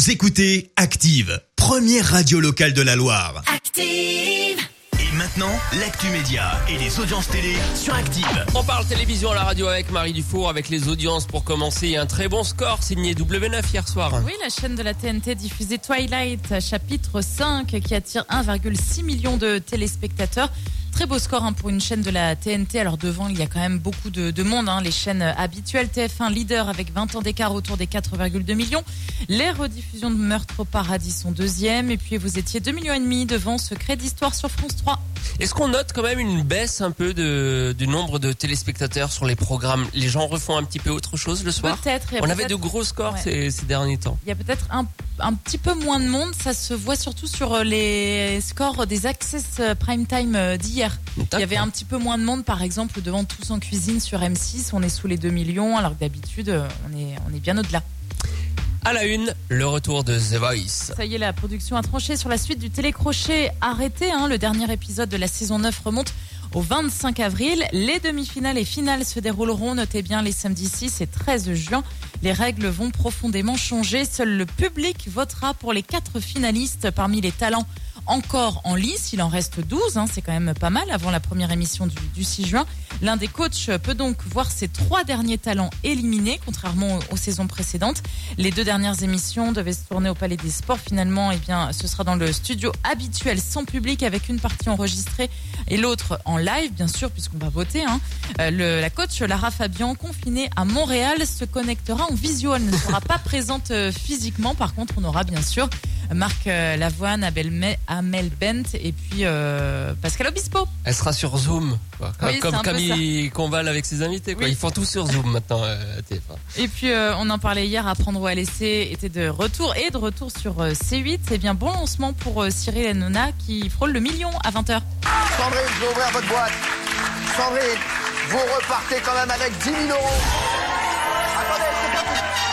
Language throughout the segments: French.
Vous écoutez Active, première radio locale de la Loire. Active. Et maintenant, l'actu média et les audiences télé sur Active. On parle télévision à la radio avec Marie Dufour, avec les audiences pour commencer. Un très bon score signé W9 hier soir. Oui, la chaîne de la TNT diffusait Twilight, chapitre 5, qui attire 1,6 million de téléspectateurs. Très beau score hein, pour une chaîne de la TNT. Alors devant, il y a quand même beaucoup de, de monde. Hein. Les chaînes habituelles TF1 leader avec 20 ans d'écart autour des 4,2 millions. Les rediffusions de Meurtre au paradis sont deuxième. Et puis vous étiez 2 millions et demi devant Secret d'histoire sur France 3. Est-ce qu'on note quand même une baisse un peu de, du nombre de téléspectateurs sur les programmes? Les gens refont un petit peu autre chose le soir? Peut-être. On avait de gros scores Ouais. ces, ces derniers temps. Il y a peut-être un, un petit peu moins de monde. Ça se voit surtout sur euh, les scores des Access euh, Prime Time euh, Il y avait un petit peu moins de monde, par exemple, devant Tous en cuisine sur M6. On est sous les 2 millions, alors que d'habitude, euh, on est, on est bien au-delà. À la une, le retour de The Voice. Ça y est, la production a tranché sur la suite du télécrochet arrêté. hein. Le dernier épisode de la saison 9 remonte au 25 avril. Les demi-finales et finales se dérouleront, notez bien, les samedis 6 et 13 juin. Les règles vont profondément changer. Seul le public votera pour les quatre finalistes parmi les talents encore en lice. Il en reste 12, hein, c'est quand même pas mal avant la première émission du, du 6 juin. L'un des coachs peut donc voir ses trois derniers talents éliminés, contrairement aux, saisons précédentes. Les deux dernières émissions devaient se tourner au Palais des Sports. Finalement, eh bien, ce sera dans le studio habituel sans public avec une partie enregistrée et l'autre en live, bien sûr, puisqu'on va voter. hein. Euh, la coach Lara Fabian, confinée à Montréal, se connectera en visio. Elle ne sera pas présente euh, physiquement. Par contre, on aura bien sûr Marc euh, Lavoine, Abel Me- Amel Bent et puis euh, Pascal Obispo. Elle sera sur Zoom, quoi. Oui, c'est comme, il convale avec ses invités. Quoi. Oui. Ils font tout sur Zoom maintenant. euh, à TF1. Et puis euh, on en parlait hier, apprendre ou à laisser était de retour et de retour sur euh, C8. C'est bien bon lancement pour Cyril Hanouna qui frôle le million à 20h. Sandrine, je vais ouvrir votre boîte. Sandrine, vous repartez quand même avec 10 000 euros. Attendez, c'est pas tout.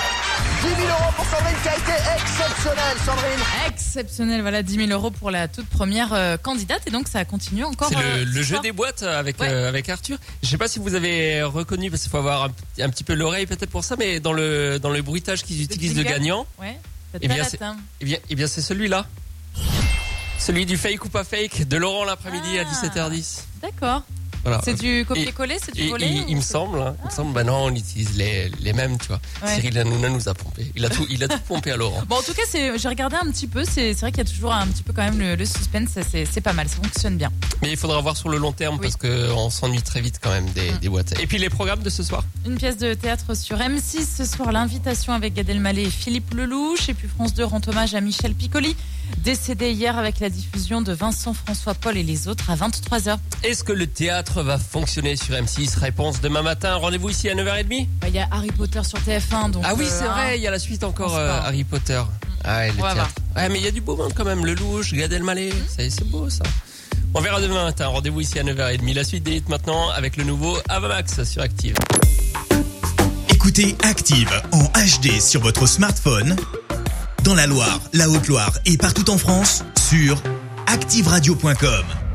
10 000 euros pour Sandrine qui a été exceptionnelle, Sandrine. Exceptionnel, voilà 10 000 euros pour la toute première euh, candidate et donc ça continue encore. C'est euh, le, ce jeu soir. des boîtes avec Ouais. euh, avec Arthur. Je sais pas si vous avez reconnu parce qu'il faut avoir un, petit peu l'oreille peut-être pour ça, mais dans le dans le bruitage qu'ils utilisent de gagnant, Ouais. Eh bien, c'est- eh bien eh bien c'est celui-là. Celui du fake ou pas fake de Laurent l'après-midi à Ah. 17h10. D'accord. Voilà. C'est du copier-coller, c'est du Et- volet il, il me semble, hein, il me semble, bah non, on utilise les, les mêmes, tu vois. Ouais. Cyril Hanouna nous a pompé. Il a tout, il a tout pompé à Laurent. Bon, en tout cas, j'ai regardé un petit peu. C'est vrai qu'il y a toujours un petit peu quand même le, le suspense. C'est pas mal, ça fonctionne bien. Mais il faudra voir sur le long terme Oui. parce que on s'ennuie très vite quand même des, Mm. des boîtes. Et puis les programmes de ce soir. Une pièce de théâtre sur M6 ce soir, l'invitation avec Gad Elmaleh et Philippe Lelouch. Et puis France 2 rend hommage à Michel Piccoli, décédé hier avec la diffusion de Vincent François Paul et les autres à 23h. Est-ce que le théâtre va fonctionner sur M6 Réponse demain matin. Rendez-vous ici à 9h30. Bah, Il y a Harry Potter sur TF1. Donc, Ah oui, euh, c'est vrai, il y a la suite encore euh. Harry Potter. Ah ouais, le théâtre. Mais il y a du beau monde quand même. Lelouch, Gad Elmaleh, c'est c'est beau ça. On verra demain matin. Rendez-vous ici à 9h30. La suite des hits maintenant avec le nouveau Avamax sur Active. Écoutez Active en HD sur votre smartphone, dans la Loire, la Haute-Loire et partout en France, sur activeradio.com.